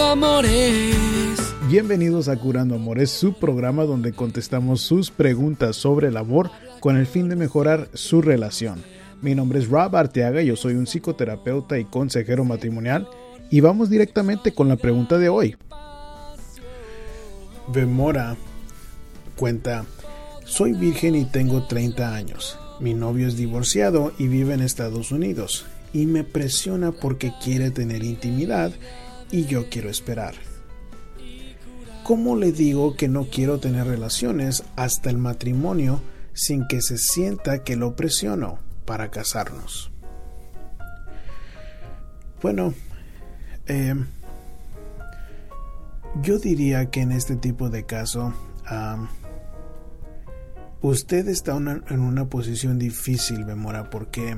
Amores. Bienvenidos a Curando Amores, su programa donde contestamos sus preguntas sobre el amor con el fin de mejorar su relación. Mi nombre es Rob Arteaga, yo soy un psicoterapeuta y consejero matrimonial y vamos directamente con la pregunta de hoy. Bemora cuenta, soy virgen y tengo 30 años. Mi novio es divorciado y vive en Estados Unidos y me presiona porque quiere tener intimidad y yo quiero esperar. ¿Cómo le digo que no quiero tener relaciones hasta el matrimonio sin que se sienta que lo presiono para casarnos? Bueno, eh, yo diría que en este tipo de caso usted está en una posición difícil, Memora, porque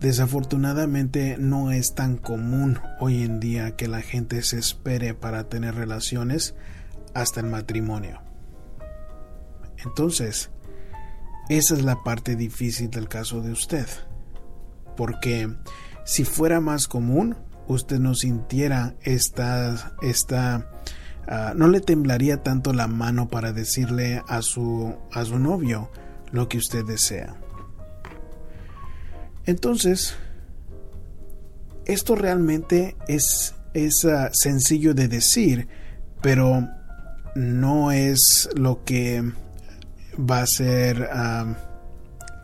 Desafortunadamente no es tan común hoy en día que la gente se espere para tener relaciones hasta el matrimonio. Entonces, esa es la parte difícil del caso de usted. Porque si fuera más común, usted no sintiera esta, esta ah, no le temblaría tanto la mano para decirle a su, a su novio lo que usted desea. Entonces, esto realmente es, es ah, sencillo de decir, pero no es lo que va a ser ah,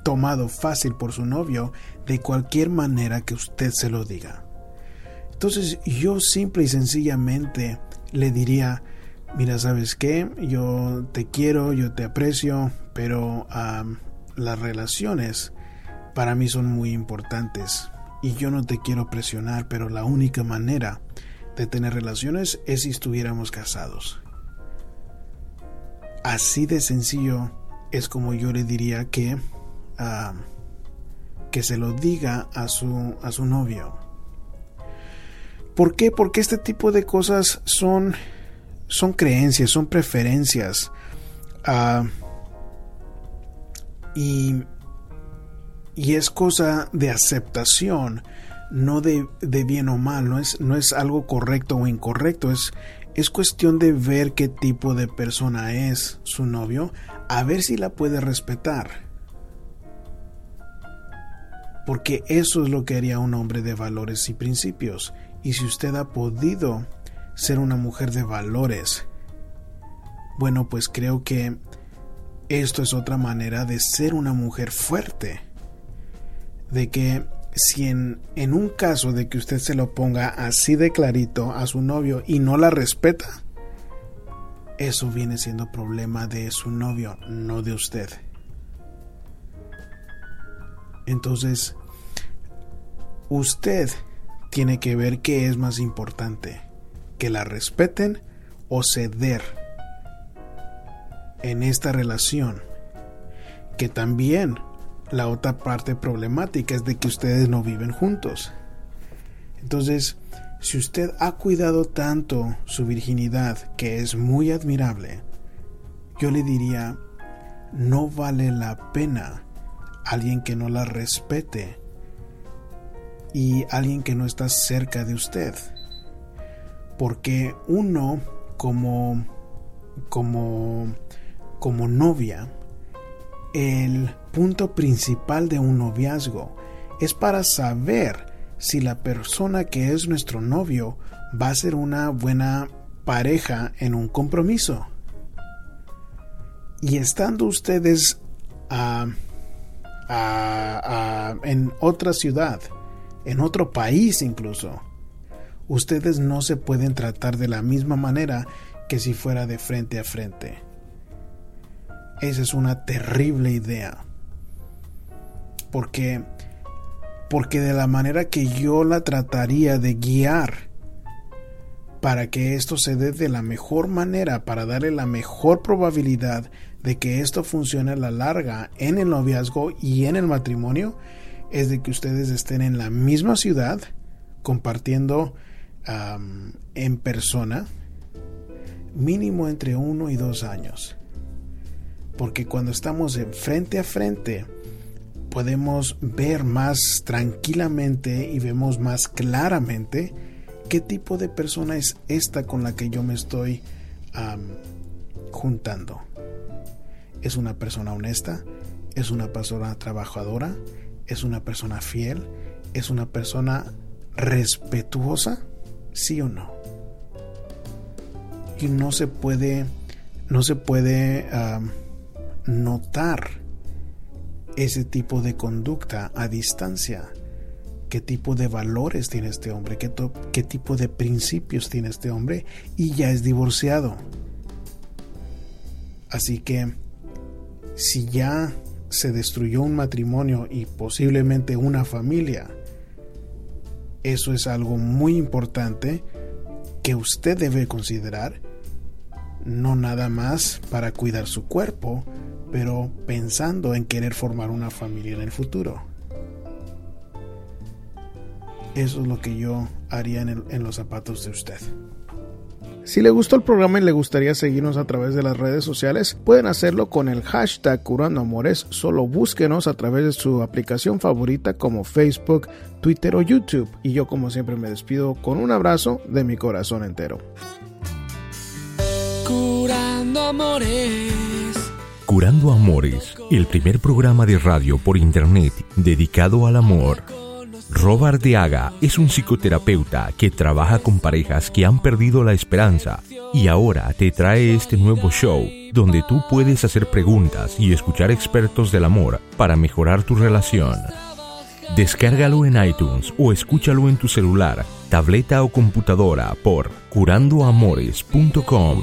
tomado fácil por su novio de cualquier manera que usted se lo diga. Entonces yo simple y sencillamente le diría, mira, ¿sabes qué? Yo te quiero, yo te aprecio, pero ah, las relaciones para mí son muy importantes y yo no te quiero presionar, pero la única manera de tener relaciones es si estuviéramos casados. Así de sencillo es como yo le diría que ah, que se lo diga a su a su novio. ¿Por qué? Porque este tipo de cosas son son creencias, son preferencias. Uh, y y es cosa de aceptación, no de, bien o mal, no es, no es algo correcto o incorrecto, es, es cuestión de ver qué tipo de persona es su novio, a ver si la puede respetar. Porque eso es lo que haría un hombre de valores y principios. Y si usted ha podido ser una mujer de valores, bueno, pues creo que esto es otra manera de ser una mujer fuerte de que si en, un caso de que usted se lo ponga así de clarito a su novio y no la respeta, eso viene siendo problema de su novio, no de usted. Entonces, usted tiene que ver qué es más importante, que la respeten o ceder en esta relación, que también la otra parte problemática es de que ustedes no viven juntos. Entonces, si usted ha cuidado tanto su virginidad, que es muy admirable, yo le diría, no vale la pena alguien que no la respete y alguien que no está cerca de usted. Porque uno como como como novia el punto principal de un noviazgo es para saber si la persona que es nuestro novio va a ser una buena pareja en un compromiso. Y estando ustedes en otra ciudad, en otro país incluso, ustedes no se pueden tratar de la misma manera que si fuera de frente a frente. Esa es una terrible idea. Porque porque de la manera que yo la trataría de guiar para que esto se dé de la mejor manera, para darle la mejor probabilidad de que esto funcione a la larga en el noviazgo y en el matrimonio, es de que ustedes estén en la misma ciudad, compartiendo en persona, mínimo entre uno y dos años porque cuando estamos frente a frente podemos ver más tranquilamente y vemos más claramente ¿Qué tipo de persona es esta con la que yo me estoy juntando? ¿Es una persona honesta? ¿Es una persona trabajadora? ¿Es una persona fiel? ¿Es una persona respetuosa? ¿Sí o no? Y no se puede, no se puede notar ese tipo de conducta a distancia. Qué tipo de valores tiene este hombre, qué, tipo de principios tiene este hombre y ya es divorciado. Así que si ya se destruyó un matrimonio y posiblemente una familia, eso es algo muy importante que usted debe considerar, no nada más para cuidar su cuerpo, pero pensando en querer formar una familia en el futuro. Eso es lo que yo haría en, los zapatos de usted. Si le gustó el programa y le gustaría seguirnos a través de las redes sociales, pueden hacerlo con el hashtag Curando Amores. Solo búsquenos a través de su aplicación favorita como Facebook, Twitter o YouTube. Y yo como siempre me despido con un abrazo de mi corazón entero. Curando Amores. Curando Amores, el primer programa de radio por internet dedicado al amor. Robert Deaga es un psicoterapeuta que trabaja con parejas que han perdido la esperanza y ahora te trae este nuevo show donde tú puedes hacer preguntas y escuchar expertos del amor para mejorar tu relación. Descárgalo en iTunes o escúchalo en tu celular, tableta o computadora por curandoamores.com.